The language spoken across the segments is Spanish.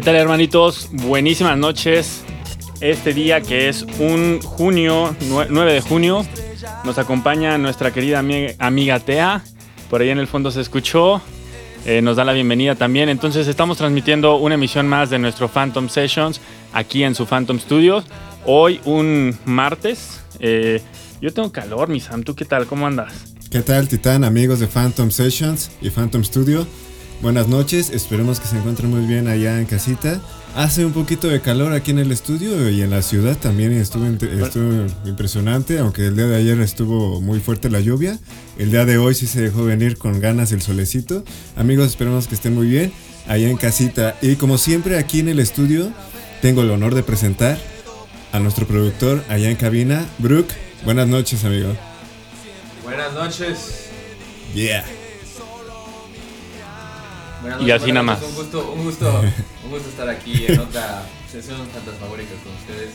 ¿Qué tal hermanitos? Buenísimas noches. Este día que es un junio, 9 de junio, nos acompaña nuestra querida amiga Tea. Por ahí en el fondo se escuchó. Eh, nos da la bienvenida también. Entonces estamos transmitiendo una emisión más de nuestro Phantom Sessions aquí en su Phantom Studios. Hoy un martes. Eh, yo tengo calor, mi Sam. ¿Tú qué tal? ¿Cómo andas? ¿Qué tal, Titán, amigos de Phantom Sessions y Phantom Studio? Buenas noches, esperemos que se encuentren muy bien allá en casita. Hace un poquito de calor aquí en el estudio y en la ciudad también estuvo, estuvo, impresionante, aunque el día de ayer estuvo muy fuerte la lluvia. El día de hoy sí se dejó venir con ganas el solecito. Amigos, esperemos que estén muy bien allá en casita. Y como siempre aquí en el estudio tengo el honor de presentar a nuestro productor allá en cabina, Brooke. Buenas noches, amigo. Buenas noches. Yeah y así nada más. Un gusto, un gusto, un gusto estar aquí en otra sesión fantasmagórica con ustedes.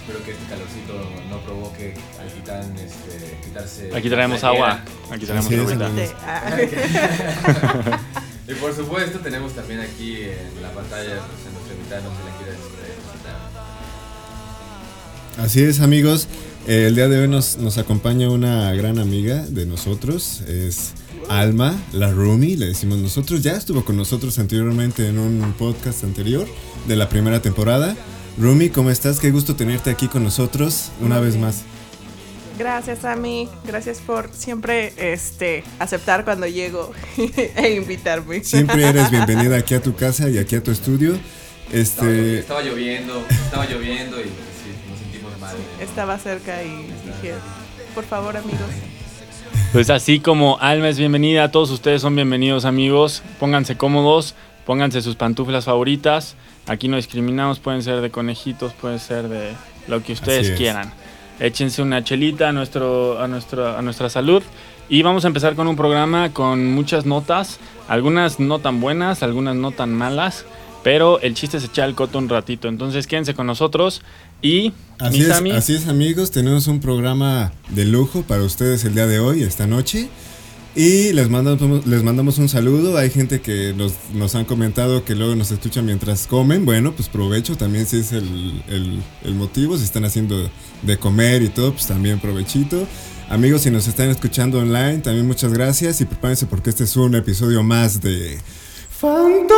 Espero que este calorcito no provoque al titán este, quitarse. Aquí traemos agua. Aquí traemos agua. y por supuesto tenemos también aquí en la pantalla pues, en nuestro invitado, no se la quiera Así es amigos, el día de hoy nos, nos acompaña una gran amiga de nosotros, es Alma, la Rumi, le decimos nosotros, ya estuvo con nosotros anteriormente en un podcast anterior de la primera temporada. Rumi, ¿cómo estás? Qué gusto tenerte aquí con nosotros una vez más. Gracias a mí, gracias por siempre este, aceptar cuando llego e invitarme. Siempre eres bienvenida aquí a tu casa y aquí a tu estudio. Este... Estaba, lloviendo, estaba lloviendo y sí, nos sentimos mal. Estaba cerca y dije, por favor amigos, pues así como Alma es bienvenida, todos ustedes son bienvenidos amigos. Pónganse cómodos, pónganse sus pantuflas favoritas. Aquí no discriminamos, pueden ser de conejitos, pueden ser de lo que ustedes quieran. Échense una chelita a, nuestro, a, nuestro, a nuestra salud. Y vamos a empezar con un programa con muchas notas, algunas no tan buenas, algunas no tan malas, pero el chiste es echar el coto un ratito. Entonces quédense con nosotros. Y así es, así es amigos, tenemos un programa de lujo para ustedes el día de hoy, esta noche. Y les mandamos, les mandamos un saludo. Hay gente que nos, nos han comentado que luego nos escuchan mientras comen. Bueno, pues provecho también si es el, el, el, motivo. Si están haciendo de comer y todo, pues también provechito. Amigos, si nos están escuchando online, también muchas gracias. Y prepárense porque este es un episodio más de Phantom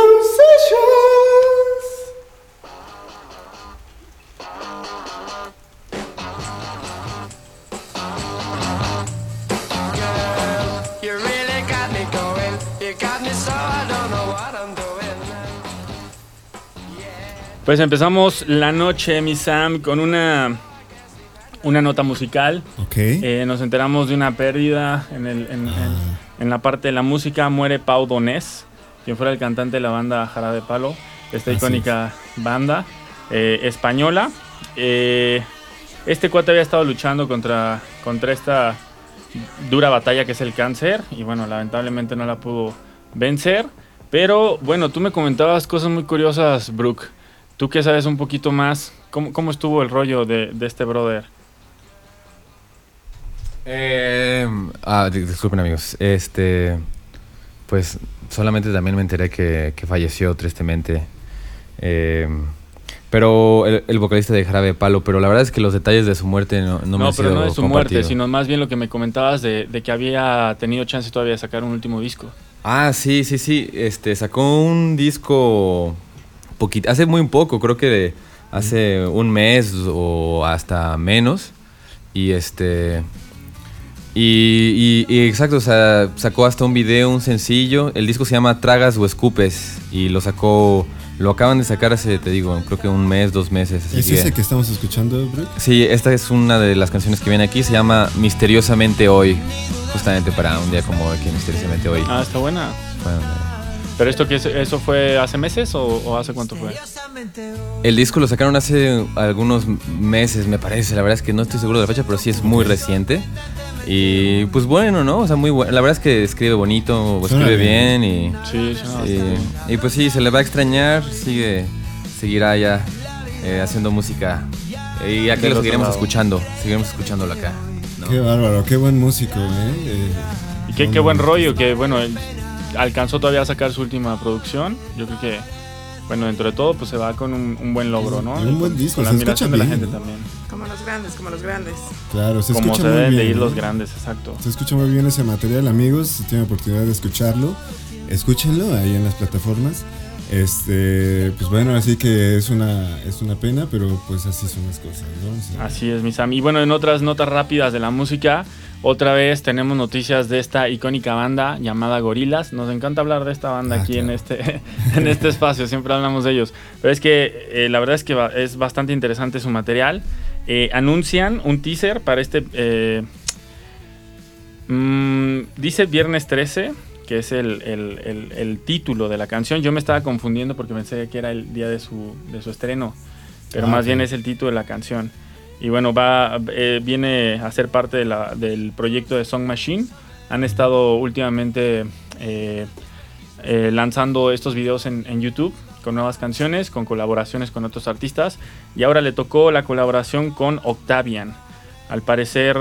Pues empezamos la noche, mi Sam, con una, una nota musical. Eh, nos enteramos de una pérdida en, el, ah. en, la parte de la música. Muere Pau Donés, quien fuera el cantante de la banda Jarabe Palo, esta icónica banda eh, española. Eh, este cuate había estado luchando contra, contra esta dura batalla que es el cáncer y bueno, lamentablemente no la pudo vencer. Pero bueno, tú me comentabas cosas muy curiosas, Brooke. Tú que sabes un poquito más, ¿cómo, estuvo el rollo de, este brother? Eh, ah, disculpen amigos, este, pues solamente también me enteré que, falleció tristemente. Eh, pero el, vocalista de Jarabe Palo, pero la verdad es que los detalles de su muerte no, no, me han sido No, pero no de su muerte, sino más bien lo que me comentabas de, de, que había tenido chance todavía de sacar un último disco. Ah, sí, sí, sí. Este, sacó un disco hace muy poco, creo que hace un mes o hasta menos. Y este. Y, exacto, o sea, sacó hasta un video, un sencillo. El disco se llama Tragas o Escupes. Y lo sacó. Lo acaban de sacar hace, te digo, creo que un mes, dos meses. ¿Es ese que estamos escuchando, Brooke? Sí, esta es una de las canciones que viene aquí. Se llama Misteriosamente Hoy. Justamente para un día como que Misteriosamente Hoy. Ah, está buena. ¿Pero esto que eso fue hace meses o, hace cuánto fue? El disco lo sacaron hace algunos meses, me parece. La verdad es que no estoy seguro de la fecha, pero sí es muy reciente. Y pues bueno, ¿no? O sea, muy bueno. La verdad es que escribe bonito, escribe bien, y, sí, y, y, pues sí, se le va a extrañar. Sigue, seguirá ya eh, haciendo música. Y aquí lo seguiremos escuchando. Seguiremos escuchándolo acá. Qué bárbaro, qué buen músico, ¿eh? eh y qué, buen rollo, que bueno, alcanzó todavía a sacar su última producción. Yo creo que bueno, dentro de todo, pues se va con un, buen logro, ¿no? Un buen disco, con la admiración de la gente también. Como los grandes, como los grandes. Claro, se como escucha se muy deben bien. de ir los grandes, exacto. Se escucha muy bien ese material, amigos. Si tienen oportunidad de escucharlo, escúchenlo ahí en las plataformas. Este, pues bueno, así que es una, es una pena, pero pues así son las cosas, ¿no? Así es, mis amigos. Y bueno, en otras notas rápidas de la música, otra vez tenemos noticias de esta icónica banda llamada Gorilas. Nos encanta hablar de esta banda Ah, aquí en, este, en este espacio, siempre hablamos de ellos. Pero es que eh, la verdad es que es bastante interesante su material. Eh, anuncian un teaser para este... eh, mm, dice viernes 13, que es el, el- el- el título de la canción. Yo me estaba confundiendo porque pensé que era el día de su, de su estreno, pero Ah, más bien es el título de la canción. Y bueno, va, eh, viene a ser parte de la- del proyecto de Song Machine. Han estado últimamente eh, eh, lanzando estos videos en, en YouTube con nuevas canciones, con colaboraciones con otros artistas. Y ahora le tocó la colaboración con Octavian. Al parecer,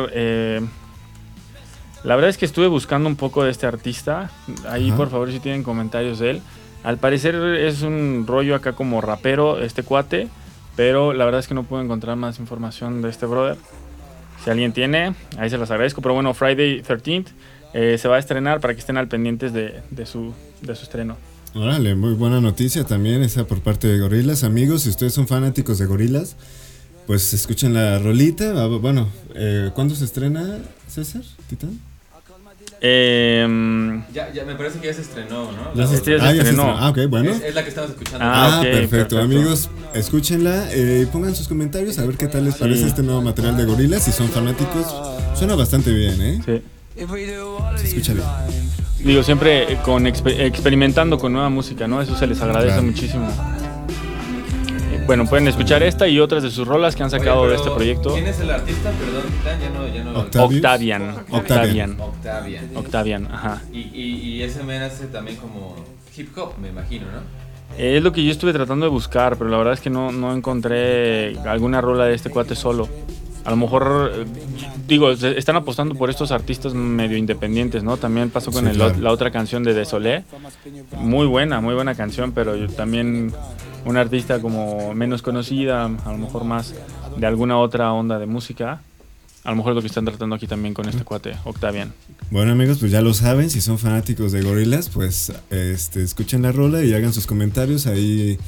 la verdad es que estuve buscando un poco de este artista. Ahí, por favor, si tienen comentarios de él. Al parecer es un rollo acá como rapero, este cuate. Pero la verdad es que no pude encontrar más información de este brother. Si alguien tiene, ahí se las agradezco. Pero bueno, Friday 13th eh, se va a estrenar para que estén al pendientes de, de su, de su estreno. Órale, muy buena noticia también esa por parte de Gorilas. Amigos, si ustedes son fanáticos de Gorilas, pues escuchen la rolita. Ah, Bueno, eh, ¿cuándo se estrena, César? ¿Titán? Em, Ya, ya, me parece que ya se estrenó, ¿no? La se Este ya se Ah, ya se estrenó. Ah, ok, bueno. Es, es la que estamos escuchando. Ah, Ah, perfecto. perfecto. Amigos, escúchenla eh, pongan sus comentarios a ver qué tal les parece Sí. este nuevo material de Gorilas. Si son fanáticos, suena bastante bien, ¿eh? sí. Se escucha bien. Digo, siempre eh, con exper- experimentando con nueva música, ¿no? Eso se les agradece Claro. muchísimo. Bueno, pueden escuchar esta y otras de sus rolas que han Oye, sacado de este proyecto. ¿Quién es el artista? Perdón, ya no, ya no. Octavius. Octavian. Octavian. Octavian. Octavian. Ajá. Y, y, y ese men hace también como hip hop, me imagino, ¿no? Es lo que yo estuve tratando de buscar, pero la verdad es que no, no encontré alguna rola de este cuate solo. A lo mejor, digo, están apostando por estos artistas medio independientes, ¿no? También pasó con Sí, el- claro. la otra canción de Desolé. Muy buena, muy buena canción, pero yo también una artista como menos conocida, a lo mejor más de alguna otra onda de música. A lo mejor es lo que están tratando aquí también con este cuate, Octavian. Bueno, amigos, pues ya lo saben. Si son fanáticos de Gorilas, pues este, escuchen la rola y hagan sus comentarios ahí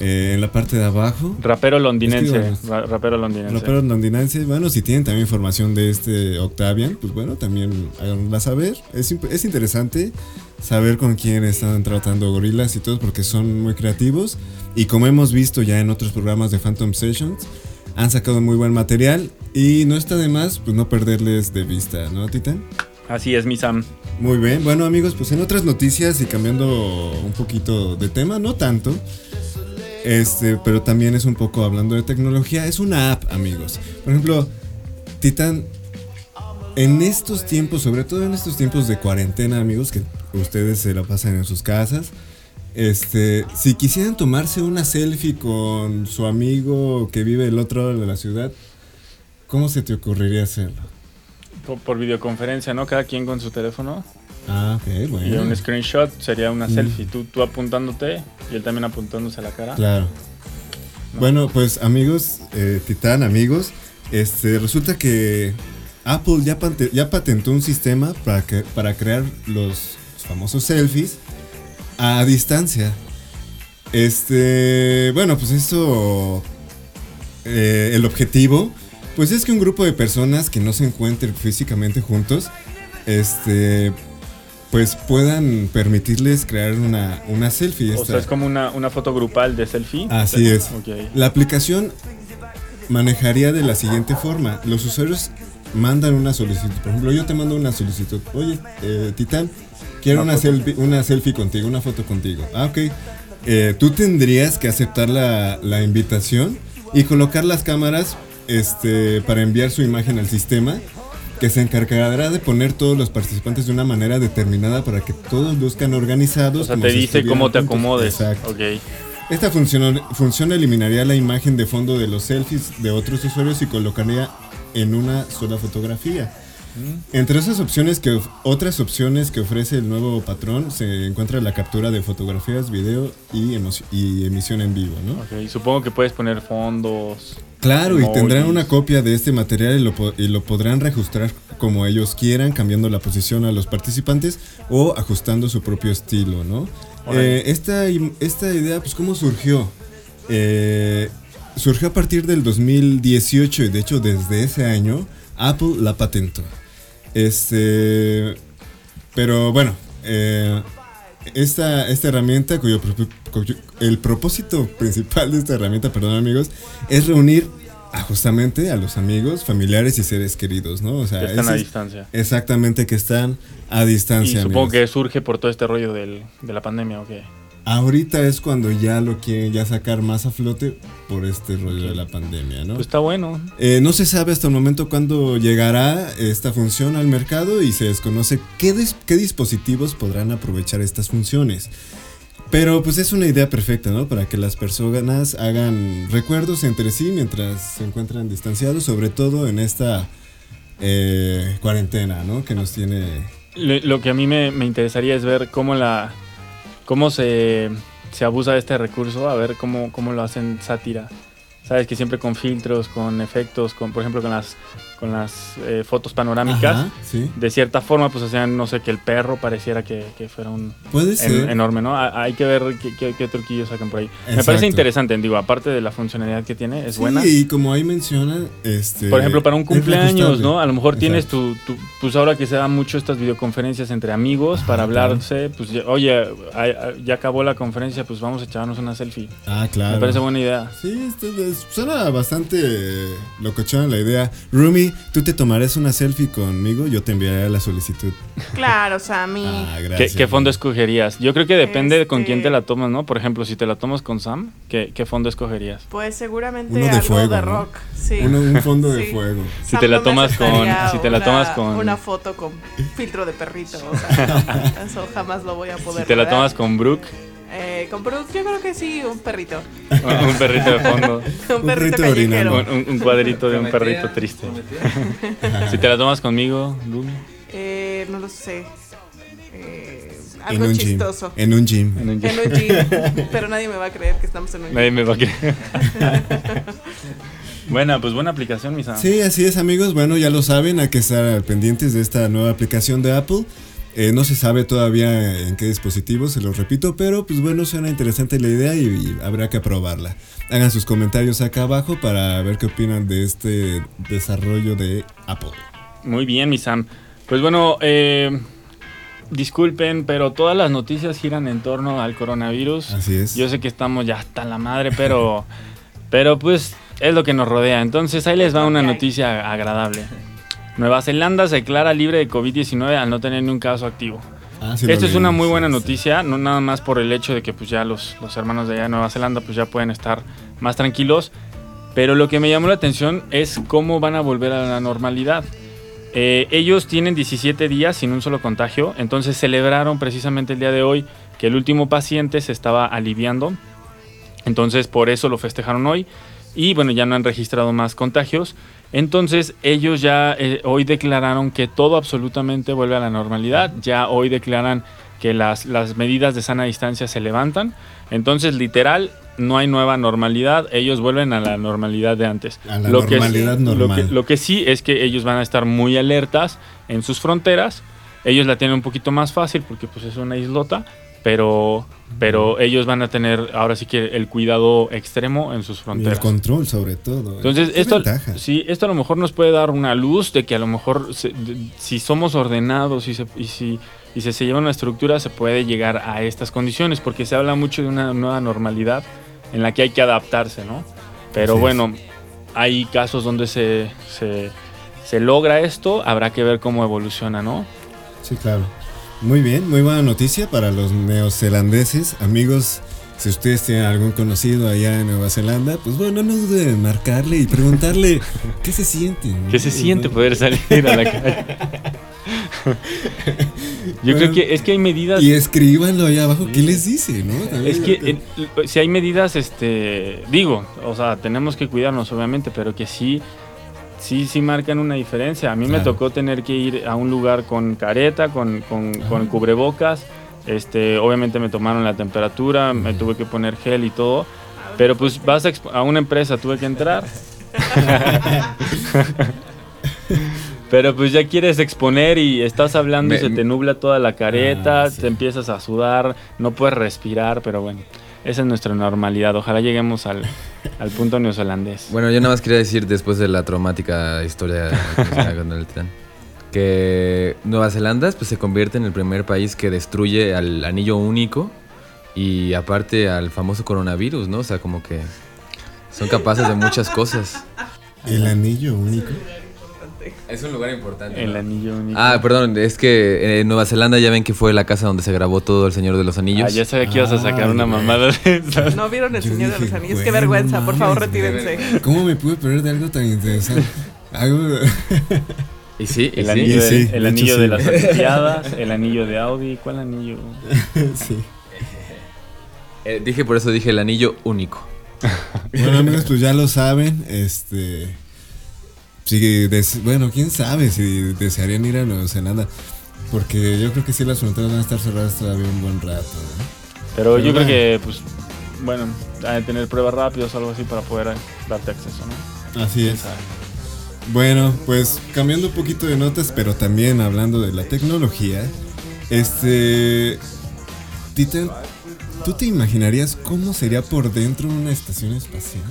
eh, en la parte de abajo. Rapero londinense, rapero londinense. Rapero londinense. Bueno, si tienen también información de este Octavian, pues bueno, también háganosla saber. Es, es interesante saber con quién están tratando gorilas y todo, porque son muy creativos. Y como hemos visto ya en otros programas de Phantom Sessions, han sacado muy buen material. Y no está de más, pues no perderles de vista, ¿no, Titan? Así es, mi Sam. Muy bien, bueno amigos, pues en otras noticias y cambiando un poquito de tema, no tanto, este, pero también es un poco hablando de tecnología, es una app, amigos. Por ejemplo, Titan, en estos tiempos, sobre todo en estos tiempos de cuarentena, amigos, que ustedes se la pasan en sus casas, este, si quisieran tomarse una selfie con su amigo que vive del otro lado de la ciudad, ¿cómo se te ocurriría hacerlo? Por, por videoconferencia, ¿no? Cada quien con su teléfono. Ah, ok, Y bueno. un screenshot sería una Mm. selfie. Tú, tú apuntándote y él también apuntándose a la cara. Claro. Bueno, pues amigos, eh, Titán, amigos, este, resulta que Apple ya, patentó un sistema para, que, para crear los famosos selfies a distancia. Este, bueno, pues esto, eh, el objetivo, pues es que un grupo de personas que no se encuentren físicamente juntos, este, pues puedan permitirles crear una, una selfie. O sea, es como una, una foto grupal de selfie. Así es. La aplicación manejaría de la siguiente forma. Los usuarios mandan una solicitud. Por ejemplo, yo te mando una solicitud. Oye, eh, Titán, quiero Una una, selfie, una selfie contigo, una foto contigo. Ah, ok. Eh, tú tendrías que aceptar la, la invitación y colocar las cámaras este, para enviar su imagen al sistema que se encargará de poner todos los participantes de una manera determinada para que todos luzcan organizados. O sea, te dice cómo te juntos. acomodes. Exacto. Ok. Esta función, función eliminaría la imagen de fondo de los selfies de otros usuarios y colocaría en una sola fotografía. Entre esas opciones que otras opciones que ofrece el nuevo patrón se encuentra la captura de fotografías, video y, y emisión en vivo, ¿no? Ok, supongo que puedes poner fondos. Claro, y tendrán una copia de este material y lo, y lo podrán reajustar como ellos quieran, cambiando la posición a los participantes o ajustando su propio estilo, ¿no? Eh, esta, esta idea, pues, ¿cómo surgió? Eh, surgió a partir del 2018 y de hecho desde ese año Apple la patentó. Este, pero bueno, eh, esta, esta herramienta cuyo, el propósito principal de esta herramienta, perdón amigos, es reunir justamente a los amigos, familiares y seres queridos, ¿no? O sea, que están a distancia. Exactamente, que están a distancia. Y supongo que surge por todo este rollo del, de la pandemia, ¿o qué? Ahorita es cuando ya lo quieren ya sacar más a flote por este rollo de la pandemia, ¿no? Pues está bueno. Eh, no se sabe hasta el momento cuándo llegará esta función al mercado y se desconoce qué, qué dispositivos podrán aprovechar estas funciones. Pero pues es una idea perfecta, ¿no? Para que las personas hagan recuerdos entre sí mientras se encuentran distanciados, sobre todo en esta eh, cuarentena, ¿no? Que nos tiene... Lo, que a mí me, me interesaría es ver cómo la cómo se, se abusa de este recurso, a ver cómo, cómo lo hacen sátira. Sabes que siempre con filtros, con efectos, con por ejemplo con las con las eh, fotos panorámicas, de cierta forma, pues hacían, no sé, que el perro pareciera que, fuera un enorme, ¿no? hay que ver qué, qué, truquillos sacan por ahí. Me parece interesante, digo, aparte de la funcionalidad que tiene, es buena. y como ahí mencionan, este... Por ejemplo, para un cumpleaños, ¿no? A lo mejor tienes tu, pues ahora que se dan mucho estas videoconferencias entre amigos para hablarse, pues, oye, ya acabó la conferencia, pues vamos a echarnos una selfie. Ah, claro. Me parece buena idea. Sí, suena bastante locochona la idea. Rumi, ¿tú te tomarás una selfie conmigo? Yo te enviaré la solicitud. Claro, Sammy. Ah, ¿Qué, fondo escogerías? Yo creo que depende de con quién te la este tomas, ¿no? Por ejemplo, si te la tomas con Sam, ¿qué, fondo escogerías? Pues seguramente Uno de algo fuego, de rock. Sí. un fondo de fuego. Si te la tomas con, si te la tomas con una foto con filtro de perrito, o sea, eso jamás lo voy a poder. Si te la tomas con Brooke. Eh, con yo creo que sí, un perrito. un perrito de fondo. un, perrito callejero. Un, un, cuadrito de un perrito triste. si te la tomas conmigo, Lumi. Eh, no lo sé. Eh, algo chistoso. En un gym. En un gym. En un gym. Pero nadie me va a creer que estamos en un gym. Nadie me va a creer. Buena, pues buena aplicación, mis Sí, así es, amigos. Bueno, ya lo saben, hay que estar pendientes de esta nueva aplicación de Apple. Eh, no se sabe todavía en qué dispositivo, se lo repito, pero pues bueno, suena interesante la idea y, habrá que aprobarla. Hagan sus comentarios acá abajo para ver qué opinan de este desarrollo de Apple. Muy bien, mi Sam. Pues bueno, eh, disculpen, pero todas las noticias giran en torno al coronavirus. Así es. Yo sé que estamos ya hasta la madre, pero, pero pues es lo que nos rodea. Entonces ahí les va una noticia agradable. Nueva Zelanda se declara libre de COVID-19 al no tener ni un caso activo. Ah, Esto es una muy buena noticia, no nada más por el hecho de que pues ya los, los hermanos de allá de Nueva Zelanda pues ya pueden estar más tranquilos, pero lo que me llamó la atención es cómo van a volver a la normalidad. Eh, ellos tienen 17 días sin un solo contagio, entonces celebraron precisamente el día de hoy que el último paciente se estaba aliviando, entonces por eso lo festejaron hoy y bueno, ya no han registrado más contagios. Entonces ellos ya eh, hoy declararon que todo absolutamente vuelve a la normalidad, ya hoy declaran que las, las medidas de sana distancia se levantan, entonces literal no hay nueva normalidad, ellos vuelven a la normalidad de antes. A la normalidad normal. lo que sí es que ellos van a estar muy alertas en sus fronteras, ellos la tienen un poquito más fácil porque pues es una islota, pero, pero ellos van a tener ahora sí que el cuidado extremo en sus fronteras. el control sobre todo. Entonces, esto, sí, esto a lo mejor nos puede dar una luz de que a lo mejor si somos ordenados y, se, y si y se lleva una estructura se puede llegar a estas condiciones, porque se habla mucho de una nueva normalidad en la que hay que adaptarse, ¿no? Pero bueno, hay casos donde se, se, se logra esto, habrá que ver cómo evoluciona, ¿no? Sí, claro. Muy bien, muy buena noticia para los neozelandeses. Amigos, si ustedes tienen algún conocido allá en Nueva Zelanda, pues bueno, no duden en marcarle y preguntarle qué se siente. ¿Qué se siente poder salir a la calle? Yo creo que es que hay medidas. Y escríbanlo allá abajo, ¿qué les dice, no? es que si hay medidas, este, digo, o sea, tenemos que cuidarnos, obviamente, pero que sí sí, sí marcan una diferencia. A mí me tocó tener que ir a un lugar con careta, con, con, con cubrebocas. Este, obviamente me tomaron la temperatura, me tuve que poner gel y todo. Pero pues vas a, a una empresa, tuve que entrar. Pero pues ya quieres exponer y estás hablando y se te nubla toda la careta, ah, te empiezas a sudar, no puedes respirar, pero bueno, esa es nuestra normalidad. Ojalá lleguemos al, al punto neozelandés. Bueno, yo nada más quería decir después de la traumática historia con el tren, que Nueva Zelanda pues, se convierte en el primer país que destruye al anillo único y aparte al famoso coronavirus, ¿no? O sea, como que son capaces de muchas cosas. ¿El anillo único? Es un lugar importante. El anillo único. Ah, perdón, es que en Nueva Zelanda ya ven que fue la casa donde se grabó todo El Señor de los Anillos. Ah, ya sabía que ibas a sacar una mamada de esas. No vieron El Señor de los Anillos, qué vergüenza, por favor, retírense. ¿Cómo me pude perder de algo tan interesante? Algo... Y sí, el anillo, de, el anillo de las Olimpiadas, el anillo de Audi, ¿cuál anillo? sí. Eh, dije por eso dije el anillo único. Bueno amigos, pues ya lo saben, este Sí, bueno, quién sabe si desearían ir a Nueva Zelanda. Porque yo creo que sí las fronteras van a estar cerradas todavía un buen rato. Pero, yo creo que, pues, bueno, hay que tener pruebas rápidas o algo así para poder darte acceso, ¿no? Así es. Bueno, pues cambiando un poquito de notas, pero también hablando de la tecnología, este. Titan, ¿tú te imaginarías cómo sería por dentro una estación espacial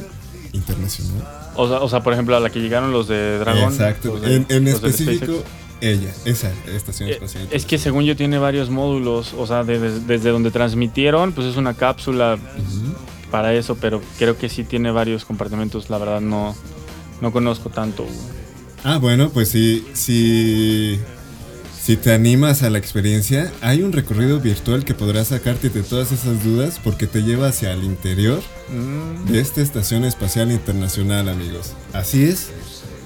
internacional? O sea, o sea, por ejemplo, a la que llegaron los de Dragon. Exacto. en, específico, ella, esa estación eh, espacial. Es que según yo tiene varios módulos. O sea, desde donde transmitieron, pues es una cápsula para eso, pero creo que sí tiene varios compartimentos. La verdad, no, no conozco tanto. Ah, bueno, pues sí, sí. Si te animas a la experiencia, hay un recorrido virtual que podrás sacarte de todas esas dudas porque te lleva hacia el interior mm. de esta Estación Espacial Internacional, amigos. Así es,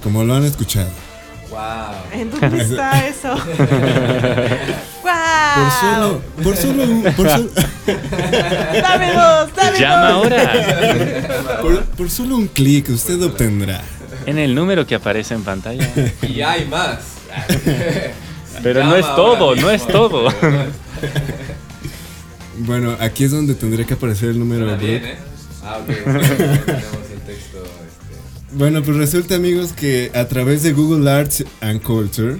como lo han escuchado. Wow. ¿En dónde está eso? wow. Por solo, por solo, por solo. dame dos, dame Llama ahora. Por, por solo un clic usted obtendrá. En el número que aparece en pantalla. Y hay más. Pero no es todo, no es todo. bueno, aquí es donde tendría que aparecer el número de bien, ¿eh? Ah, ok. Tenemos el texto. Este. Bueno, pues resulta, amigos, que a través de Google Arts and Culture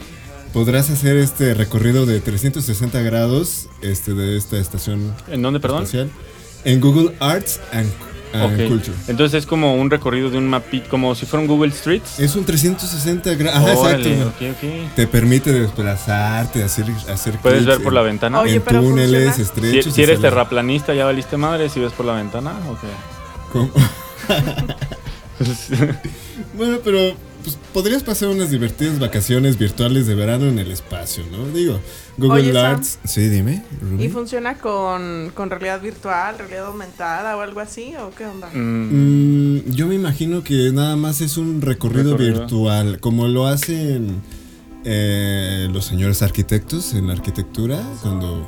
podrás hacer este recorrido de 360 grados este, de esta estación. ¿En dónde, perdón? En Google Arts and Culture Ah, Entonces es como un recorrido de un mapito, como si fuera un Google Streets. Es un 360 grados. exacto. Te permite desplazarte, hacer, hacer Puedes ver por la ventana. en túneles estrechos. Si, eres terraplanista, ya valiste madre si ves por la ventana. ¿Cómo? bueno, pero pues, podrías pasar unas divertidas vacaciones virtuales de verano en el espacio, ¿no? Digo, Google Arts. sí, dime. ¿Y funciona con, realidad virtual, realidad aumentada o algo así? ¿O qué onda? Mm. Mm, yo me imagino que nada más es un recorrido, virtual, como lo hacen eh, los señores arquitectos en la arquitectura, cuando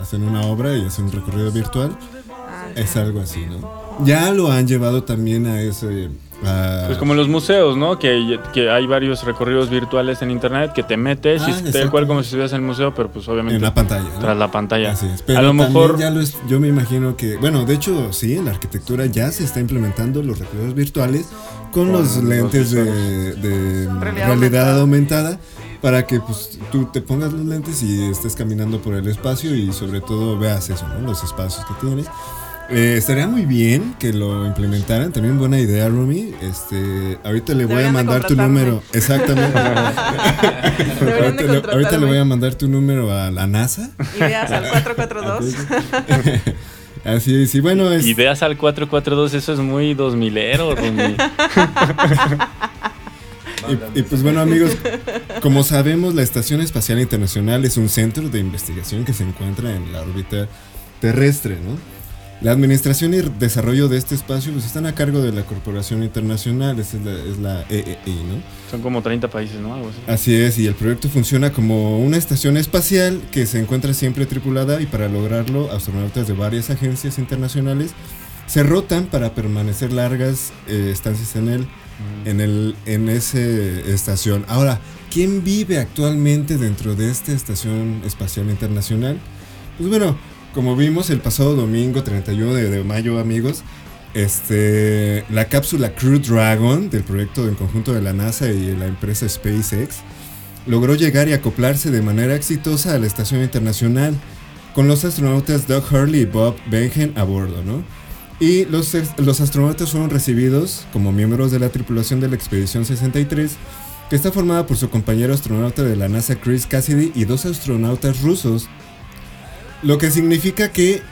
hacen una obra y hacen un recorrido virtual. Ah, es algo así, ¿no? Ya lo han llevado también a ese Ah. Pues como en los museos, ¿no? Que, que, hay varios recorridos virtuales en internet que te metes y ah, te cual como si estuvieras en el museo, pero pues obviamente. En la pantalla. Tras la pantalla. Así es. Pero a lo mejor. Ya lo yo me imagino que. Bueno, de hecho, sí, en la arquitectura ya se está implementando los recorridos virtuales con, los lentes de, realidad, aumentada. para que pues, tú te pongas los lentes y estés caminando por el espacio y sobre todo veas eso, ¿no? Los espacios que tienes. Eh, estaría muy bien que lo implementaran. También buena idea, Rumi. Este, ahorita le voy a mandar tu número. Exactamente. ahorita, le, voy a mandar tu número a la NASA. Ideas al 442. Así es, y bueno es... Ideas al 442, eso es muy 2000ero, Rumi. y, y pues bueno amigos, como sabemos la Estación Espacial Internacional es un centro de investigación que se encuentra en la órbita terrestre, ¿no? La administración y desarrollo de este espacio pues están a cargo de la Corporación Internacional, es la, es la EEI, ¿no? Son como 30 países, ¿no? Algo así. así es, y el proyecto funciona como una estación espacial que se encuentra siempre tripulada y para lograrlo astronautas de varias agencias internacionales se rotan para permanecer largas eh, estancias en él. en, el, en esa estación. Ahora, ¿quién vive actualmente dentro de esta Estación Espacial Internacional? Pues bueno, como vimos el pasado domingo 31 de, mayo, amigos, este, la cápsula Crew Dragon del proyecto en conjunto de la NASA y la empresa SpaceX logró llegar y acoplarse de manera exitosa a la estación internacional con los astronautas Doug Hurley y Bob Bengen a bordo, ¿no? Y los astronautas fueron recibidos como miembros de la tripulación de la Expedición 63, que está formada por su compañero astronauta de la NASA Chris Cassidy y dos astronautas rusos, lo que significa que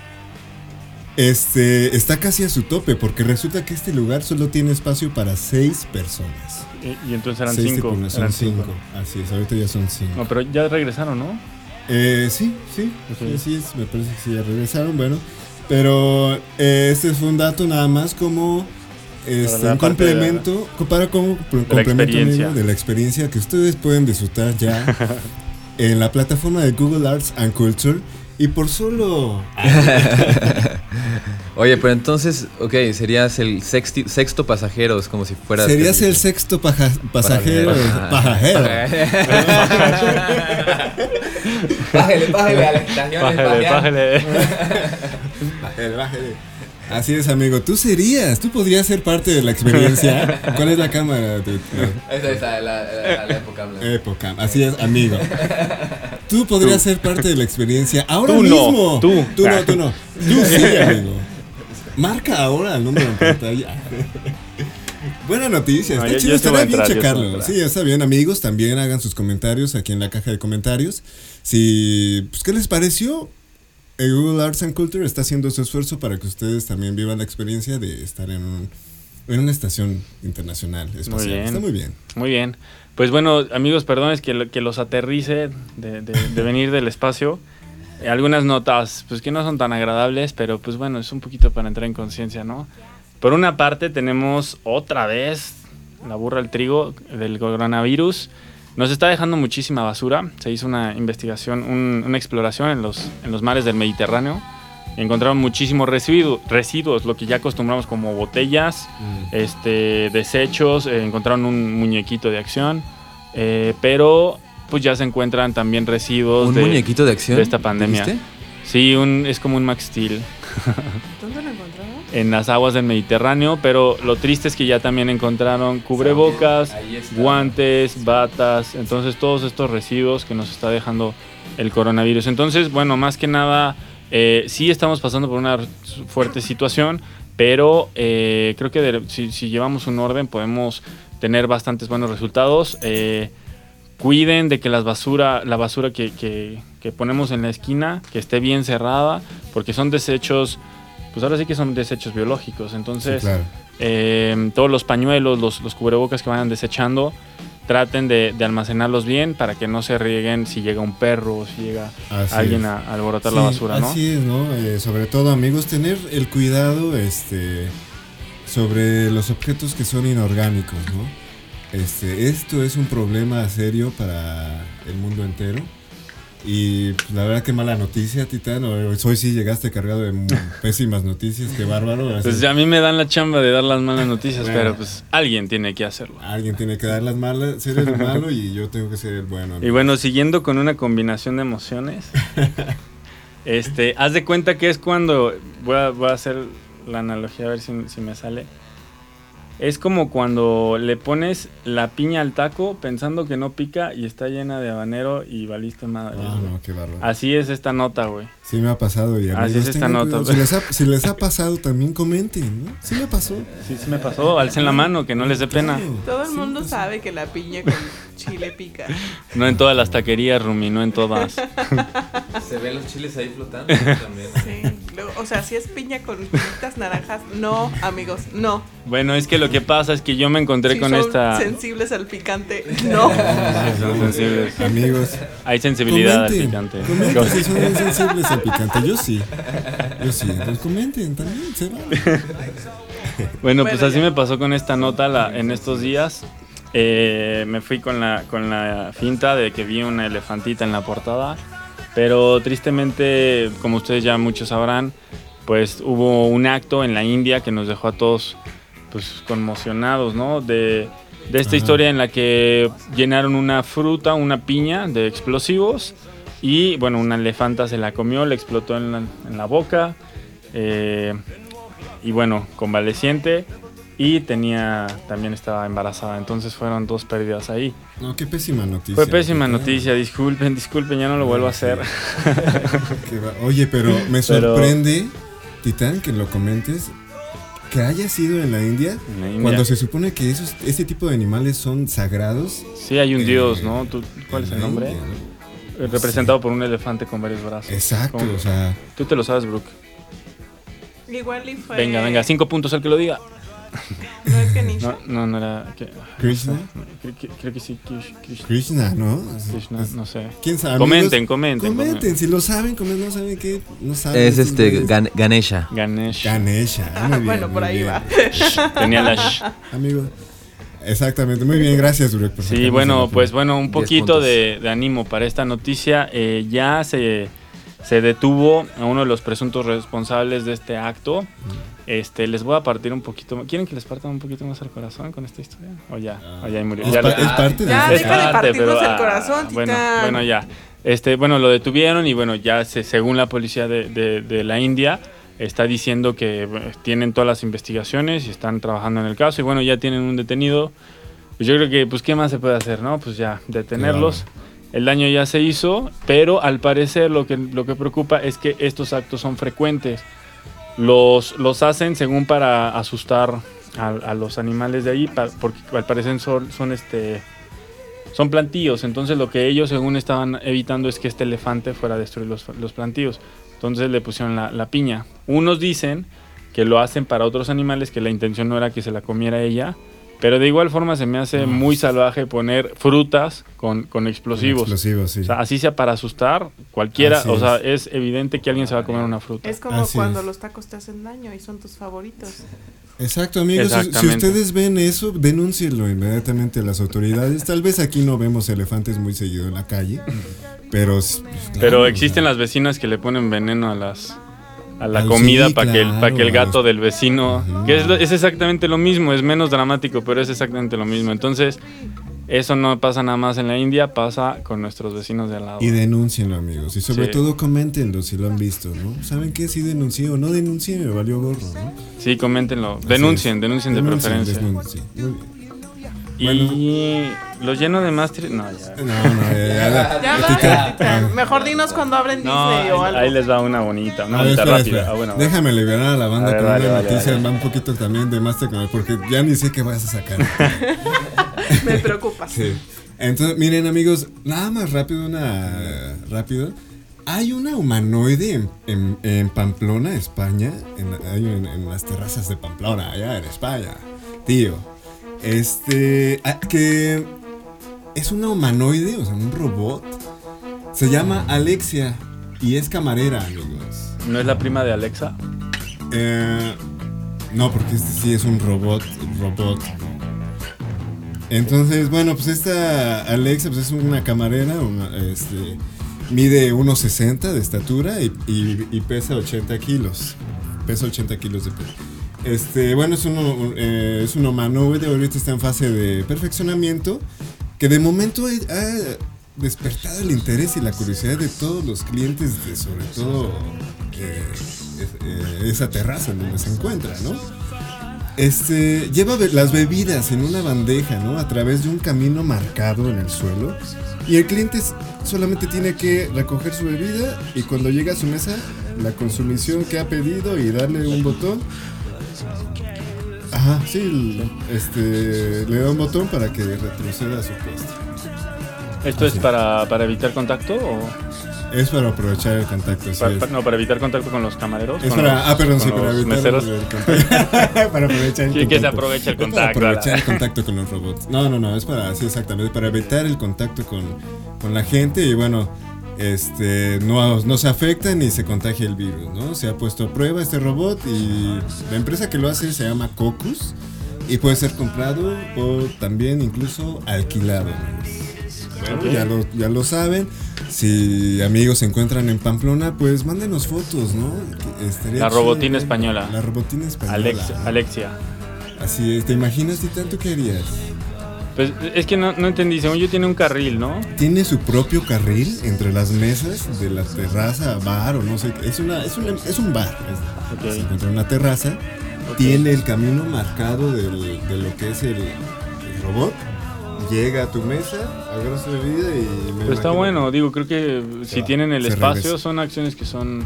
este, está casi a su tope, porque resulta que este lugar solo tiene espacio para seis personas. Y, entonces eran cinco. Eran cinco. Así es, ahorita ya son cinco. No, pero ya regresaron, ¿no? Eh, sí, sí, así es, me parece que sí, ya regresaron, bueno. Pero eh, este fue un dato nada más como este, un complemento, para como complemento de la experiencia que ustedes pueden disfrutar ya en la plataforma de Google Arts and Culture y por solo... Oye, pero entonces, ok, serías el sexto pasajero, es como si fueras... Serías el sexto pasajero. Pajajero. Bájale, bájale a la estación Bájale, bájale. Bájale, bájale. Así es, amigo. Tú serías, tú podrías ser parte de la experiencia. ¿Cuál es la cámara? Esa es la, la, la, época. Así es, amigo. Tú podrías ser parte de la experiencia ahora tú mismo. No, tú. Tú no, tú no. Tú sí, amigo. Marca ahora el número en pantalla. Buena noticia, está chido, estará bien checarlo. Sí, está bien, amigos, también hagan sus comentarios aquí en la caja de comentarios. Si, pues, ¿qué les pareció? El Google Arts and Culture está haciendo su esfuerzo para que ustedes también vivan la experiencia de estar en, en una estación internacional espacial. Muy bien. Está muy bien. Muy bien. Pues bueno, amigos, perdón, es que, los aterrice de, venir del espacio. algunas notas, pues que no son tan agradables, pero pues bueno, es un poquito para entrar en conciencia, ¿no? Por una parte tenemos otra vez la burra al trigo del coronavirus. Nos está dejando muchísima basura. Se hizo una investigación, una exploración en los, en los mares del Mediterráneo. Encontraron muchísimos residuos, lo que ya acostumbramos como botellas, mm. este, desechos. Eh, encontraron un muñequito de acción. Eh, pero pues ya se encuentran también residuos ¿Un muñequito de acción? de esta pandemia. Sí, un, es como un Max Steel. ¿Dónde lo encontraron? en las aguas del Mediterráneo, pero lo triste es que ya también encontraron cubrebocas, guantes, batas, entonces todos estos residuos que nos está dejando el coronavirus. Entonces, bueno, más que nada, eh, sí estamos pasando por una fuerte situación, pero eh, creo que si, llevamos un orden podemos tener bastantes buenos resultados. Eh, cuiden de que las basura, la basura que, que, que ponemos en la esquina, que esté bien cerrada, porque son desechos pues ahora sí que son desechos biológicos. Entonces, em, todos los pañuelos, los, los, cubrebocas que vayan desechando, traten de, almacenarlos bien para que no se rieguen si llega un perro o si llega alguien a, alborotar la basura, ¿no? Así es, ¿no? Eh, sobre todo, amigos, tener el cuidado este, sobre los objetos que son inorgánicos, ¿no? Este, esto es un problema serio para el mundo entero. Y pues, la verdad que mala noticia, Titán. Hoy sí llegaste cargado de pésimas noticias, qué bárbaro. Pues a mí me dan la chamba de dar las malas noticias, pero pues alguien tiene que hacerlo. Alguien tiene que dar las malas, ser el malo y yo tengo que ser el bueno. Y bueno, siguiendo con una combinación de emociones, este, haz de cuenta que es cuando, voy a, voy a hacer la analogía a ver si, si me sale es como cuando le pones la piña al taco pensando que no pica y está llena de habanero y valiste madre. Ah, no, qué bárbaro. Así es esta nota, güey. Sí me ha pasado. Y Así es esta nota. Si les, ha, si les, ha, pasado también comenten, ¿no? Sí me pasó. Sí, sí me pasó. Alcen la mano, que no les dé pena. Todo el mundo sabe que la piña con chile pica. No en todas las taquerías, Rumi, no en todas. Se ven los chiles ahí flotando también. Sí. O sea, si es piña con pinitas naranjas, no, amigos, no. Bueno, es que lo que pasa es que yo me encontré con esta. sensibles al picante, no. son sensibles. Amigos. Hay sensibilidad al picante. Comenten si son sensibles al picante. Yo sí. Yo sí. Entonces comenten también, se va. Bueno, pues así me pasó con esta nota la, en estos días. Eh, me fui con la, con la finta de que vi una elefantita en la portada. Pero tristemente, como ustedes ya muchos sabrán, pues hubo un acto en la India que nos dejó a todos pues conmocionados, ¿no? De, esta historia en la que llenaron una fruta, una piña de explosivos y bueno, una elefanta se la comió, le explotó en la, en la boca eh, y bueno, convaleciente y tenía también estaba embarazada, entonces fueron dos pérdidas ahí. No, qué pésima noticia. Fue pésima noticia, disculpen, disculpen, ya no lo vuelvo a hacer. Oye, pero me sorprende, Titán, que lo comentes, que haya sido en la India, cuando se supone que esos, ese tipo de animales son sagrados. Sí, hay un dios, ¿no? ¿Cuál es el nombre? Representado por un elefante con varios brazos. Exacto, o sea. Tú te lo sabes, Brooke. Igual y fue. Venga, venga, cinco puntos al que lo diga. No es que Nisha. No, no, era. ¿Krishna? Creo, que sí, Krishna. Krishna, ¿no? Krishna, no sé. ¿Quién sabe? Comenten, comenten. Comenten, si lo saben, comenten, no saben qué. No saben. Es este, Ganesha. Ganesha. Ganesha. Ah, bueno, por ahí va. Tenía la Amigo. Exactamente, muy bien, gracias Durek. sí, bueno, pues bueno, un poquito de, de, ánimo para esta noticia. Eh, ya se, se detuvo a uno de los presuntos responsables de este acto. Este, les voy a partir un poquito. ¿Quieren que les parta un poquito más al corazón con esta historia? O ya, o ya murió. Es, ya, parte de Ya, deja de partirnos el corazón, bueno, bueno, ya. Este, bueno, lo detuvieron y bueno, ya se, según la policía de, de, la India, está diciendo que tienen todas las investigaciones y están trabajando en el caso y bueno, ya tienen un detenido. Pues yo creo que, pues, ¿qué más se puede hacer, no? Pues ya, detenerlos. El daño ya se hizo, pero al parecer lo que, lo que preocupa es que estos actos son frecuentes. Los, los hacen según para asustar a, los animales de ahí, porque al parecer son, son, este, son plantíos. Entonces lo que ellos según estaban evitando es que este elefante fuera a destruir los, los plantíos. Entonces le pusieron la, la piña. Unos dicen que lo hacen para otros animales, que la intención no era que se la comiera ella, pero de igual forma se me hace muy salvaje poner frutas con, con explosivos. explosivos sí. O sea, así sea para asustar, cualquiera, o sea, es. evidente que alguien se va a comer una fruta. Es como cuando los tacos te hacen daño y son tus favoritos. Exacto, amigos. Si, ustedes ven eso, denúncienlo inmediatamente a las autoridades. Tal vez aquí no vemos elefantes muy seguido en la calle, pero... Pues, pero existen las vecinas que le ponen veneno a las a la comida para que, el, para que el gato del vecino, que es, es, exactamente lo mismo, es menos dramático, pero es exactamente lo mismo. Entonces, eso no pasa nada más en la India, pasa con nuestros vecinos de al lado. Y denúncienlo, amigos. Y sobre todo coméntenlo si lo han visto, ¿no? ¿Saben qué? Si denuncié o no denuncié, me valió gorro, ¿no? Sí, coméntenlo. Denuncien, denuncien, de preferencia. Y lo lleno de más... No, ya. No, no, ya. ya, ya Mejor dinos cuando abren Disney o algo. Ahí les va una bonita, una bonita rápida. Ah, bueno, Déjame liberar a la banda con una noticia, va un poquito también de tecnología, porque ya ni sé qué vas a sacar. Me preocupas. Sí. Entonces, miren amigos, nada más rápido, una rápido. Hay una humanoide en, en, Pamplona, España, en, en, las terrazas de Pamplona, allá en España. Tío, este, ah, que es una humanoide, o sea, un robot. Se llama Alexia y es camarera, amigos. ¿No es la prima de Alexa? Eh, no, porque este sí es un robot, robot. Entonces, bueno, pues esta Alexa pues es una camarera, este, mide 1,60 de estatura y, y, pesa 80 kilos. Pesa 80 kilos de peso. Este, bueno, es, uno, eh, es un humanoide, ahorita está en fase de perfeccionamiento, que de momento ha, despertado el interés y la curiosidad de todos los clientes, sobre todo eh, eh, esa terraza en donde se encuentra, ¿no? Este, lleva las bebidas en una bandeja, ¿no? A través de un camino marcado en el suelo. Y el cliente solamente tiene que recoger su bebida y cuando llega a su mesa, la consumición que ha pedido y darle un botón Ajá, sí, este, le da un botón para que retroceda a su puesto. ¿Esto es para, para, evitar contacto o...? Es para aprovechar el contacto, sí No, para evitar contacto con los camareros. Es para, ah, perdón, sí, para evitar meseros. el contacto. para aprovechar el contacto. que se aprovecha el contacto. Para aprovechar el contacto con los robots. No, no, no, es para, sí, exactamente, para evitar el contacto con, con la gente y bueno este, no, no se afecta ni se contagia el virus, ¿no? Se ha puesto a prueba este robot y la empresa que lo hace se llama Cocus y puede ser comprado o también incluso alquilado. Bueno, ya, lo, ya lo saben. Si amigos se encuentran en Pamplona, pues mándenos fotos, ¿no? la robotina española. La robotina española. Alexia. Alexia. Así es. ¿Te imaginas, Titán, tú qué harías? Pues es que no, entendí, según yo tiene un carril, ¿no? Tiene su propio carril entre las mesas de la terraza, bar o no sé qué. Es, una, es, es un bar. Es, Se encuentra una terraza. Tiene el camino marcado de lo que es el, robot. Llega a tu mesa, agarra su bebida y... Pero está bueno, digo, creo que si tienen el espacio son acciones que son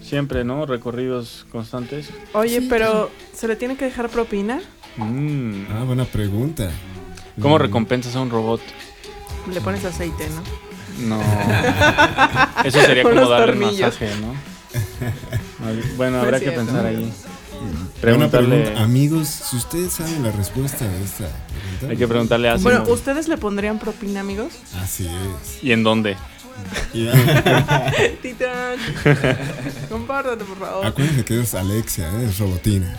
siempre, ¿no? Recorridos constantes. Oye, pero ¿se le tiene que dejar propina? Mm. Ah, buena pregunta. ¿Cómo mm. recompensas a un robot? Le pones aceite, ¿no? No. Eso sería como darle masaje, ¿no? Bueno, habrá que pensar ahí. Preguntarle... Amigos, si ustedes saben la respuesta de esta pregunta. Hay que preguntarle a Bueno, ¿ustedes le pondrían propina, amigos? Así es. ¿Y en dónde? Titán, compártate, por favor. Acuérdense que es Alexia, ¿eh? es robotina.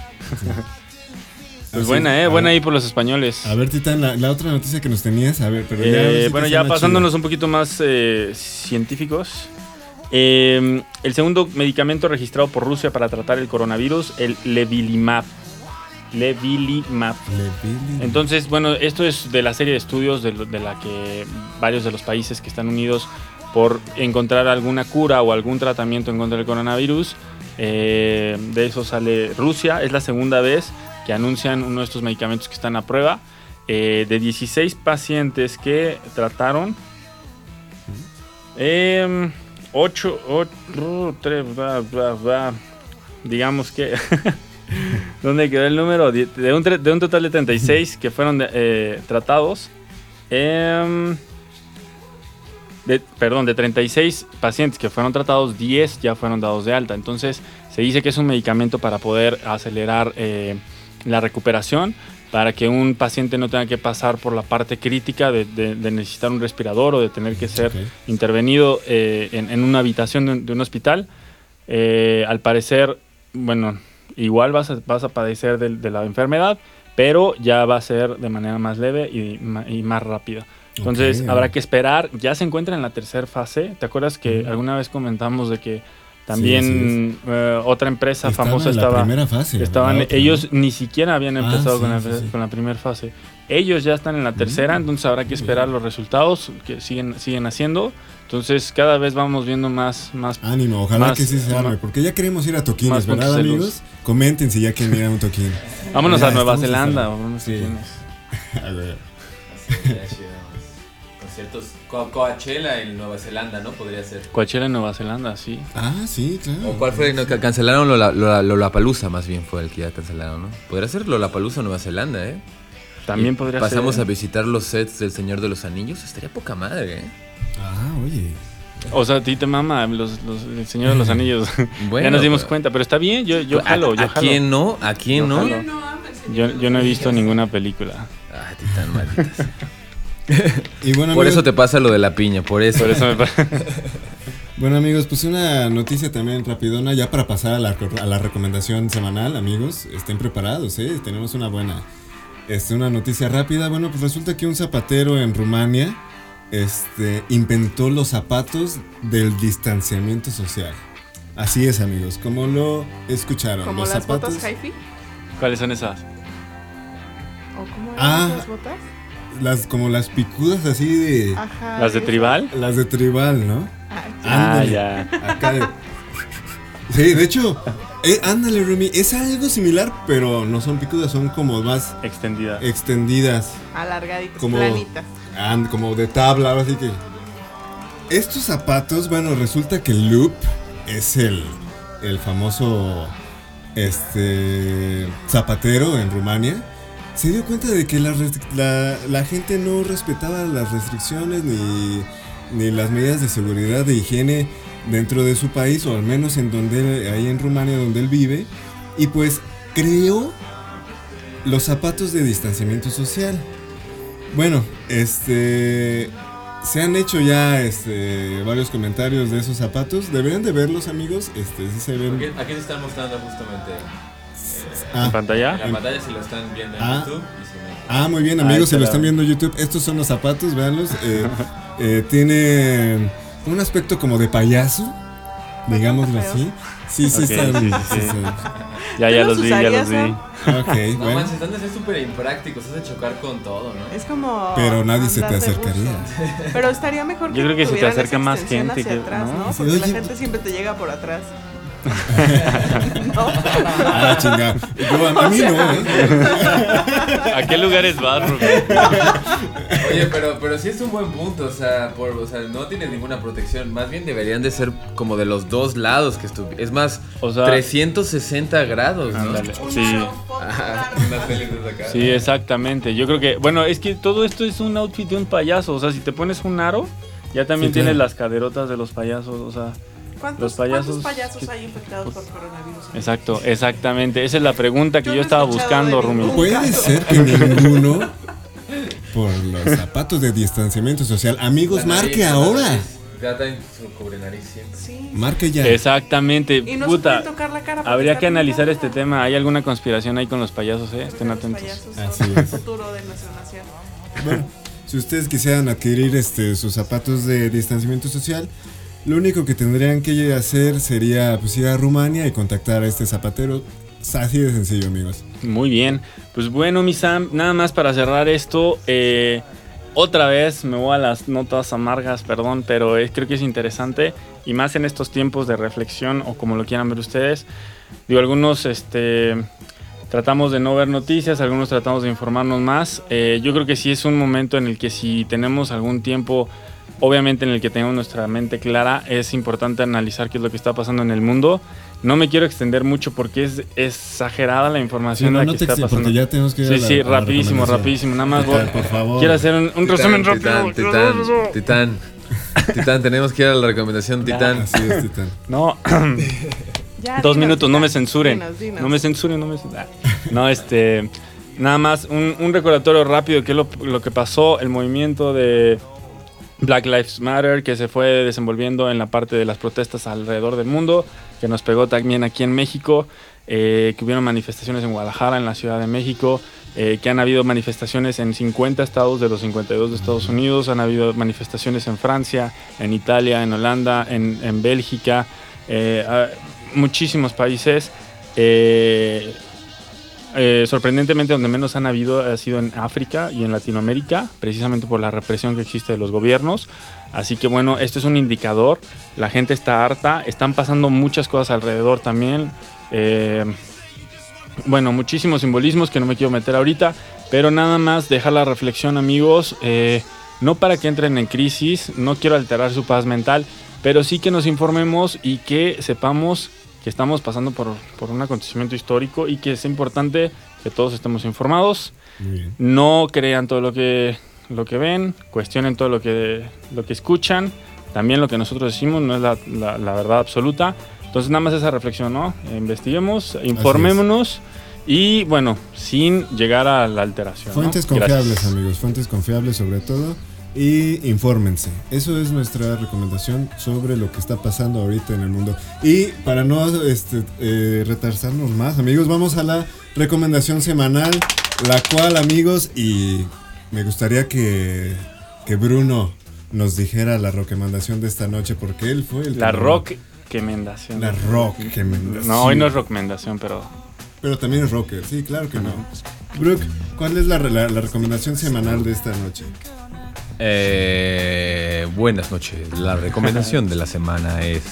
Pues buena, ¿eh? Buena ahí por los españoles. A ver, Titán, la, otra noticia que nos tenías, a ver, pero ya... bueno, ya pasándonos un poquito más eh, científicos. Em, el segundo medicamento registrado por Rusia para tratar el coronavirus, el Levilimab. Levilimab. Entonces, bueno, esto es de la serie de estudios de, la que varios de los países que están unidos por encontrar alguna cura o algún tratamiento en contra del coronavirus. Eh, de eso sale Rusia. Es la segunda vez que anuncian uno de estos medicamentos que están a prueba. Eh, de 16 pacientes que trataron, 8, 3, digamos que... ¿Dónde quedó el número? De un, de un total de 36 que fueron eh, tratados. Em, perdón, de 36 pacientes que fueron tratados, 10 ya fueron dados de alta. Entonces se dice que es un medicamento para poder acelerar eh, la recuperación, para que un paciente no tenga que pasar por la parte crítica de, necesitar un respirador o de tener que ser intervenido eh, en, una habitación de un, hospital. Eh, al parecer, bueno, igual vas a, vas a padecer de, la enfermedad, pero ya va a ser de manera más leve y, más rápida. Entonces habrá que esperar, ya se encuentra en la tercera fase. ¿Te acuerdas que alguna vez comentamos de que también eh, otra empresa famosa estaba. La primera fase. Estaban, ellos ni siquiera habían ah, empezado con, la, con, la, primera fase. Ellos ya están en la tercera, entonces habrá que esperar los resultados que siguen, siguen haciendo. Entonces cada vez vamos viendo más... más Ánimo, ojalá que sí se arme, porque ya queremos ir a toquines, ¿verdad amigos? Comenten si ya quieren ir a un toquín. Vámonos a Nueva Zelanda. Vámonos sí. a ver. Conciertos Coachella en Nueva Zelanda, ¿no? Podría ser. Coachella en Nueva Zelanda, sí. Ah, sí, claro. ¿O cuál fue? No, cancelaron Lollapalooza, más bien fue el que ya cancelaron, ¿no? Podría ser Lollapalooza Nueva Zelanda, ¿eh? También podría ser. Pasamos a visitar los sets del Señor de los Anillos, estaría poca madre, ¿eh? Ah, oye. O sea, a ti te mama los, el Señor de los Anillos. Bueno, ya nos dimos cuenta, pero está bien, yo, yo jalo, yo ¿A quién no? ¿A quién no? Yo, yo no he visto ninguna película. Ah, titán malditas. y bueno, por eso te pasa lo de la piña, por eso. Por eso me pasa. Bueno amigos, pues una noticia también rapidona ya para pasar a la, a la recomendación semanal, amigos, estén preparados, ¿eh? tenemos una buena, este, una noticia rápida, bueno pues resulta que un zapatero en Rumania, este, inventó los zapatos del distanciamiento social. Así es amigos, como lo escucharon. ¿Como los las zapatos, botas ¿Cuáles son esas? ¿O cómo ah, las botas? Las como las picudas así de las de tribal las de tribal no ah, ya. Acá de, sí de hecho eh, ándale Remy es algo similar pero no son picudas son como más extendidas. extendidas. Alargaditas como planitas. como de tabla así que. Estos zapatos bueno resulta que Loop es el el famoso este zapatero en Rumania se dio cuenta de que la, gente no respetaba las restricciones ni, las medidas de seguridad de higiene dentro de su país, o al menos en donde ahí en Rumania donde él vive, y pues creó los zapatos de distanciamiento social. Bueno, este se han hecho ya este, varios comentarios de esos zapatos. Deberían de verlos, amigos. Este, se ven. Aquí, se están mostrando justamente Ah. ¿En pantalla? En la pantalla si lo están viendo en ah. YouTube. Ah, muy bien, amigos, si lo están viendo en YouTube, estos son los zapatos, véanlos. Eh, eh, tiene un aspecto como de payaso, digámoslo así. Sí, sí, está. ya, ya los vi, ya los vi. Ok, no bueno. manches, están de ser súper imprácticos, es de chocar con todo, ¿no? Es como. Pero nadie se te acercaría. Pero estaría mejor que. Yo creo que si te acerca más gente. que, atrás, ¿no? Porque la gente siempre te llega por atrás. No. Ah, chingada. a, mí no, ¿eh? ¿A qué lugares vas, Oye, pero, pero sí es un buen punto. O sea, por, o sea, no tiene ninguna protección. Más bien deberían de ser como de los dos lados que Es más, o sea, 360 grados, ¿no? sí. sí, exactamente. Yo creo que, bueno, es que todo esto es un outfit de un payaso. O sea, si te pones un aro, ya también tienes las caderotas de los payasos. O sea. ¿Cuántos payasos, payasos hay infectados por coronavirus? Exacto, exactamente. Esa es la pregunta que yo, estaba buscando, Rumi. Puede ser que ninguno, por los zapatos de distanciamiento social, amigos, marque ahora. Ya está en su cubre nariz siempre. Sí. Marque ya. Exactamente. Y no Puta, tocar la cara habría que analizar este tema. ¿Hay alguna conspiración ahí con los payasos? Eh? Estén atentos. Así es. El futuro de nuestra nación. Bueno, si ustedes quisieran adquirir este, sus zapatos de distanciamiento social, lo único que tendrían que hacer sería pues, ir a Rumania y contactar a este zapatero. Así de sencillo, amigos. Muy bien. Pues bueno, mi Sam, nada más para cerrar esto. Eh, otra vez me voy a las notas amargas, perdón, pero creo que es interesante. Y más en estos tiempos de reflexión, o como lo quieran ver ustedes. Digo, algunos este, tratamos de no ver noticias, algunos tratamos de informarnos más. Eh, yo creo que sí es un momento en el que si tenemos algún tiempo obviamente en el que tengamos nuestra mente clara, es importante analizar qué es lo que está pasando en el mundo. No me quiero extender mucho porque es exagerada la información la que está pasando. Porque ya tenemos que ir sí, sí, rapidísimo, rapidísimo. Nada más voy. por favor. Quiero hacer un, resumen rápido. Titán, Titán, Titán, tenemos que ir a la recomendación Titán. Así es, Titán. No. Dos minutos, no me censuren. No me censuren, no me censuren. No, este. Nada más, un, un recordatorio rápido que es lo, lo que pasó, el movimiento de Black Lives Matter, que se fue desenvolviendo en la parte de las protestas alrededor del mundo, que nos pegó también aquí en México, eh, que hubieron manifestaciones en Guadalajara, en la Ciudad de México, eh, que han habido manifestaciones en 50 estados de los 52 de Estados Unidos, han habido manifestaciones en Francia, en Italia, en Holanda, en, Bélgica, eh, muchísimos países. Eh, sorprendentemente donde menos han habido ha sido en África y en Latinoamérica, precisamente por la represión que existe de los gobiernos. Así que bueno, esto es un indicador, la gente está harta, están pasando muchas cosas alrededor también. Eh, bueno, muchísimos simbolismos que no me quiero meter ahorita, pero nada más dejar la reflexión amigos, eh, no para que entren en crisis, no quiero alterar su paz mental, pero sí que nos informemos y que sepamos que estamos pasando por, un acontecimiento histórico y que es importante que todos estemos informados. No crean todo lo que, lo que ven, cuestionen todo lo que, lo que escuchan. También lo que nosotros decimos no es la, verdad absoluta. Entonces nada más esa reflexión, ¿no? Investiguemos, informémonos y bueno, sin llegar a la alteración. Fuentes confiables, amigos, fuentes confiables sobre todo y infórmense. Eso es nuestra recomendación sobre lo que está pasando ahorita en el mundo. Y para no este, eh, retrasarnos más, amigos, vamos a la recomendación semanal, la cual, amigos, y me gustaría que, que Bruno nos dijera la recomendación de esta noche, porque él fue el... La rock recomendación. La rock recomendación. No, hoy no es recomendación, pero... Pero también es rocker, sí, claro que no. Brooke, ¿cuál es la, la recomendación semanal de esta noche? Eh, buenas noches. La recomendación de la semana es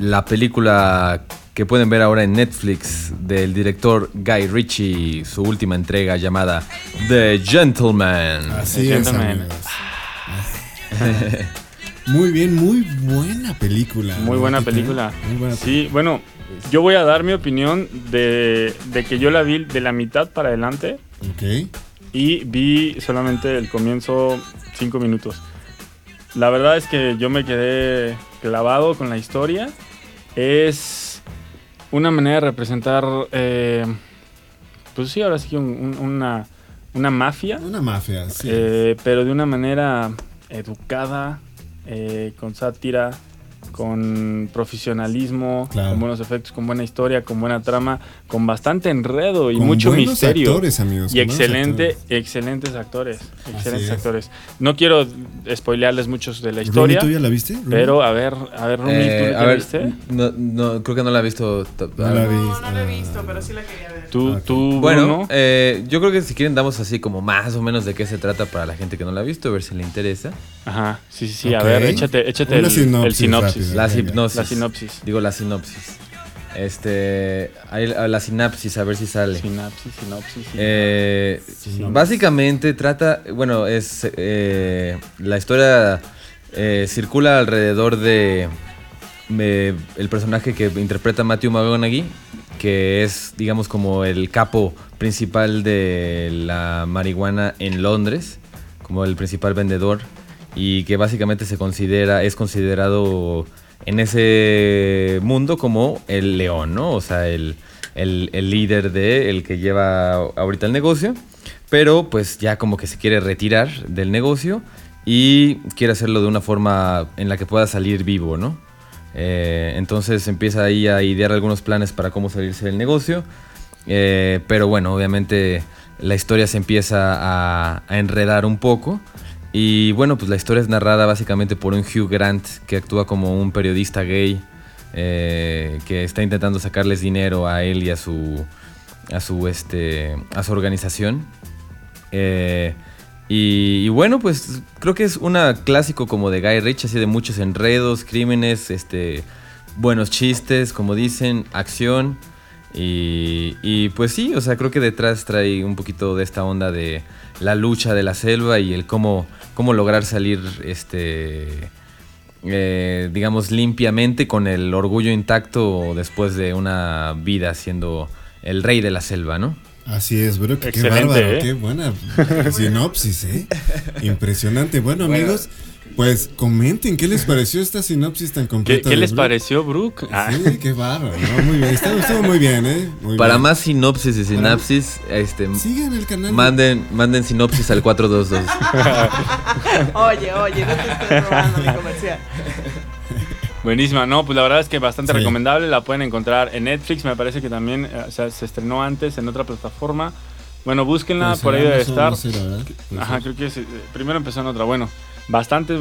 la película que pueden ver ahora en Netflix del director Guy Ritchie, su última entrega llamada The Gentleman. Así es, Muy bien, muy buena película. Muy buena película. Sí, bueno, yo voy a dar mi opinión de, de que yo la vi de la mitad para adelante. Ok y vi solamente el comienzo cinco minutos. La verdad es que yo me quedé clavado con la historia. Es una manera de representar, eh, pues sí, ahora sí una, una mafia. Una mafia, sí. Eh, pero de una manera educada, eh, con sátira, con profesionalismo, con buenos efectos, con buena historia, con buena trama, con bastante enredo y mucho misterio. Actores, amigos, y excelente, excelentes actores, excelentes actores. No quiero spoilearles muchos de la historia. ¿Tú ya la viste? Pero a ver, a ver, Rumi, ¿tú eh, la viste? No, no, creo que no la he visto. No, la, no, no la he visto, pero sí la quería ver. ¿Tú, tú bueno, eh, yo creo que si quieren damos así como más o menos de qué se trata para la gente que no la ha visto, a ver si le interesa. Ajá, sí, sí, sí. A ver, échate, échate el, sinopsis. la sinopsis. La sinopsis. Digo la sinopsis. Este, la sinapsis, a ver si sale. Sinapsis, sinopsis. Eh, básicamente trata, bueno, es eh, la historia eh, circula alrededor de el personaje que interpreta Matthew McConaughey, que es, digamos, como el capo principal de la marihuana en Londres, como el principal vendedor y que básicamente se considera, es considerado en ese mundo como el león, ¿no? O sea, el, líder de, el que lleva ahorita el negocio, pero pues ya como que se quiere retirar del negocio y quiere hacerlo de una forma en la que pueda salir vivo, ¿no? Eh, entonces empieza ahí a idear algunos planes para cómo salirse del negocio, eh, pero bueno, obviamente la historia se empieza a, enredar un poco y bueno, pues la historia es narrada básicamente por un Hugh Grant que actúa como un periodista gay eh, que está intentando sacarles dinero a él y a su a su este a su organización. Eh, y, bueno, pues creo que es una clásico como de Guy Ritchie, así de muchos enredos, crímenes, este, buenos chistes, como dicen, acción. Y, y pues sí, o sea, creo que detrás trae un poquito de esta onda de la lucha de la selva y el cómo, cómo lograr salir, este, eh, digamos, limpiamente con el orgullo intacto después de una vida siendo el rey de la selva, ¿no? Así es, bro. Qué, bárbaro, ¿eh? qué buena sinopsis, ¿eh? Impresionante. Bueno, amigos, pues comenten, ¿qué les pareció esta sinopsis tan completa? ¿Qué, les pareció, Brooke? Ah. Sí, qué bárbaro, muy bien, estuvo, muy bien, ¿eh? Para más sinopsis y sinapsis, este, sigan el canal. Manden, manden sinopsis al 422. oye, oye, no te estoy robando mi comercial. Buenísima, no, pues la verdad es que bastante recomendable, la pueden encontrar en Netflix, me parece que también eh, se estrenó antes en otra plataforma. Bueno, búsquenla, pues por ahí debe estar. Ajá, creo que eh, primero empezó en otra, bueno bastante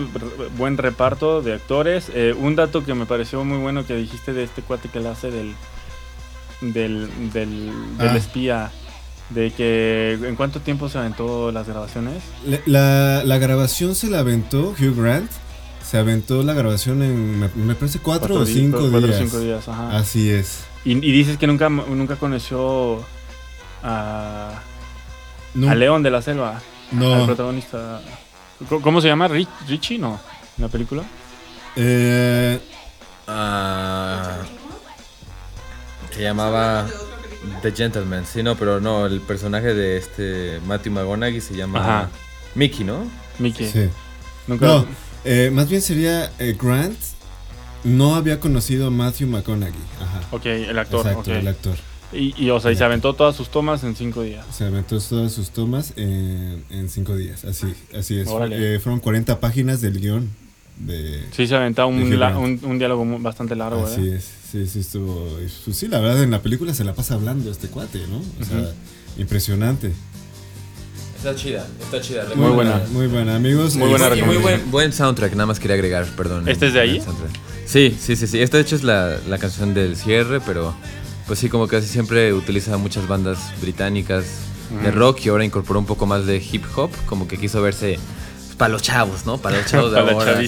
buen reparto de actores. Eh, un dato que me pareció muy bueno que dijiste de este cuate que le hace del, del, del, ah. espía. De que en cuánto tiempo se aventó las grabaciones. La, la, grabación se la aventó Hugh Grant. Se aventó la grabación en, me, parece, cuatro, o cinco días. Cuatro o cinco días, ajá. Así es. Y, dices que nunca, nunca conoció a, a León de la Selva. No. Al protagonista. ¿Cómo se llama? ¿Richie? No. ¿En la película? Eh, ah, se llamaba The Gentleman. Sí, no, pero no. El personaje de este Matthew McConaughey se llama Mickey, ¿no? Mickey. Sí. No, eh, más bien sería eh, Grant. No había conocido a Matthew McConaughey. Ajá. Ok, el actor. Exacto, el actor. Y, o sea, y se aventó todas sus tomas en cinco días. Se aventó todas sus tomas en, en cinco días, así, así es. Eh, fueron 40 páginas del guion. De, sí, se aventó un, un, diálogo bastante largo. Así ¿eh? es, sí, sí, estuvo. Pues sí, la verdad, en la película se la pasa hablando este cuate, ¿no? O sea, impresionante. Está chida, está chida. Muy buena. Muy buena, amigos. Muy buena muy buen, buen soundtrack, nada más quería agregar, perdón. ¿Este es de ahí? Sí, sí, sí, sí. Esta de hecho es la, la canción del cierre, pero pues sí, como casi siempre utiliza muchas bandas británicas de rock y ahora incorporó un poco más de hip hop, como que quiso verse para los chavos, ¿no? Para los chavos de ahora.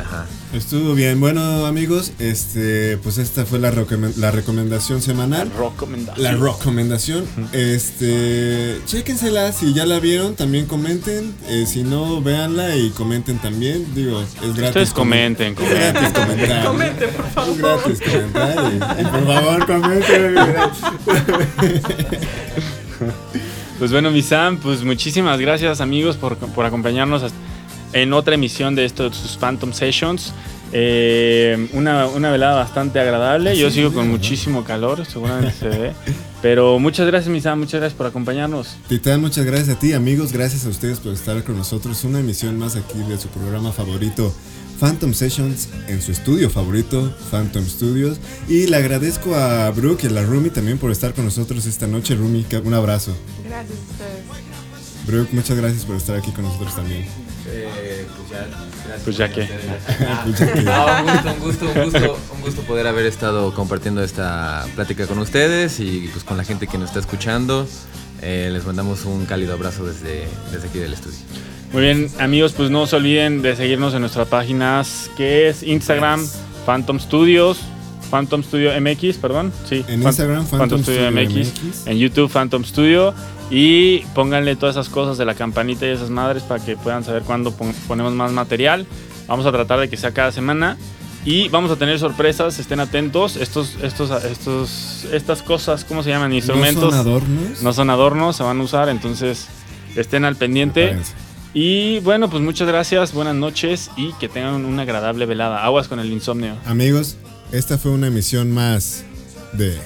ajá. Estuvo bien. Bueno, amigos, este, pues esta fue la, la recomendación semanal. La recomendación. La recomendación. Este, chéquensela si ya la vieron, también comenten. Eh, si no, véanla y comenten también. Digo, es gratis. Ustedes comenten, comenten. Es gratis comentar. comenten, por favor. Es gratis comentar. Y, por favor, comenten. Pues bueno, mi Sam, pues muchísimas gracias amigos por, por acompañarnos en otra emisión de estos sus Phantom Sessions. Eh, una, una, velada bastante agradable. Yo sigo con muchísimo calor, seguramente se ve. Pero muchas gracias, Misa, muchas gracias por acompañarnos. Titán, muchas gracias a ti, amigos. Gracias a ustedes por estar con nosotros. Una emisión más aquí de su programa favorito, Phantom Sessions, en su estudio favorito, Phantom Studios. Y le agradezco a Brooke y a la Rumi también por estar con nosotros esta noche. Rumi, un abrazo. Gracias a ustedes. Brooke, muchas gracias por estar aquí con nosotros también. Eh, pues ya, gracias pues ya que. Pues un, gusto, un, gusto, un, gusto, poder haber estado compartiendo esta plática con ustedes y pues con la gente que nos está escuchando. Eh, les mandamos un cálido abrazo desde, desde aquí del estudio. Muy bien, amigos, pues no se olviden de seguirnos en nuestras páginas, que es Instagram, Phantom Studios, Phantom Studio MX, perdón. Sí, en Instagram, Phantom, Studio, MX, En YouTube, Phantom Studio. Y pónganle todas esas cosas de la campanita y esas madres para que puedan saber cuándo ponemos más material. Vamos a tratar de que sea cada semana. Y vamos a tener sorpresas, estén atentos. Estos, estos, estos, estas cosas, ¿cómo se llaman? Instrumentos. No son adornos. No son adornos, se van a usar, entonces estén al pendiente. Y bueno, pues muchas gracias, buenas noches y que tengan una agradable velada. Aguas con el insomnio. Amigos, esta fue una emisión más de